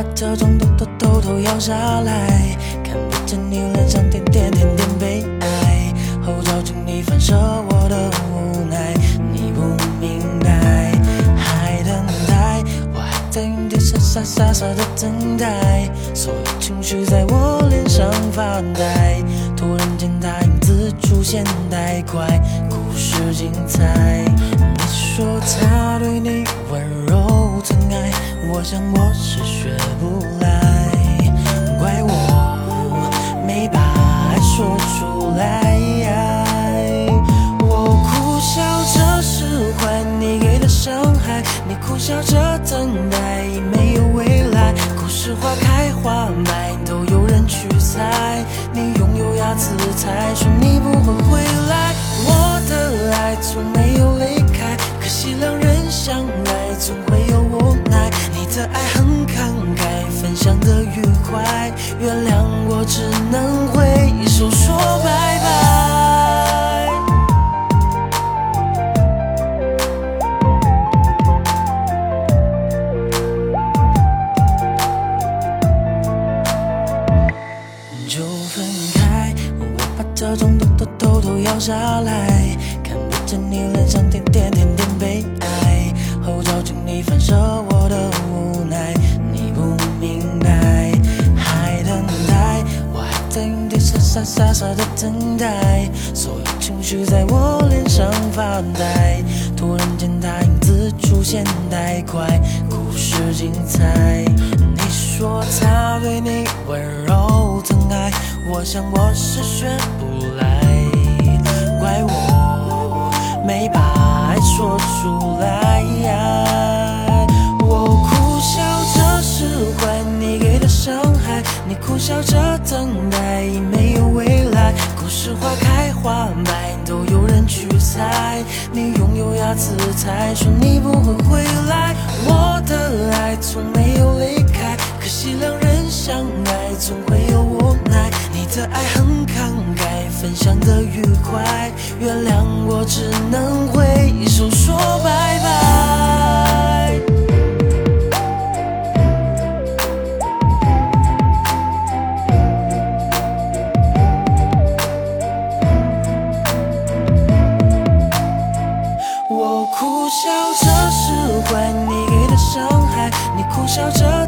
把这种痘痘偷偷摇下来，看不见你脸上点点点点悲哀，后照镜里反射我的无奈，你不明白，还等待，我还在原地傻傻傻傻的等待，所有情绪在我脸上发呆，突然间他影子出现太快，故事精彩。说他对你温柔疼爱，我想我是学不来，怪我没把爱说出来。我苦笑着释怀你给的伤害，你苦笑着等待已没有未来。故事花开花败都有人去猜，你拥有牙齿才说你不会回来。我的爱从没怀，原谅我只能挥手说拜拜。就分开，我把这种偷偷偷偷咬下来，看不见你脸上点点点傻傻的等待，所有情绪在我脸上发呆，突然间他影子出现太快，故事精彩。你说他对你温柔疼爱，我想我是学不来，怪我没把爱说出来。着等待已没有未来。故事花开花败都有人去猜，你拥有牙齿才说你不会回来。我的爱从没有离开，可惜两人相爱总会有无奈。你的爱很慷慨，分享的愉快，原谅我只能挥手说拜拜。笑着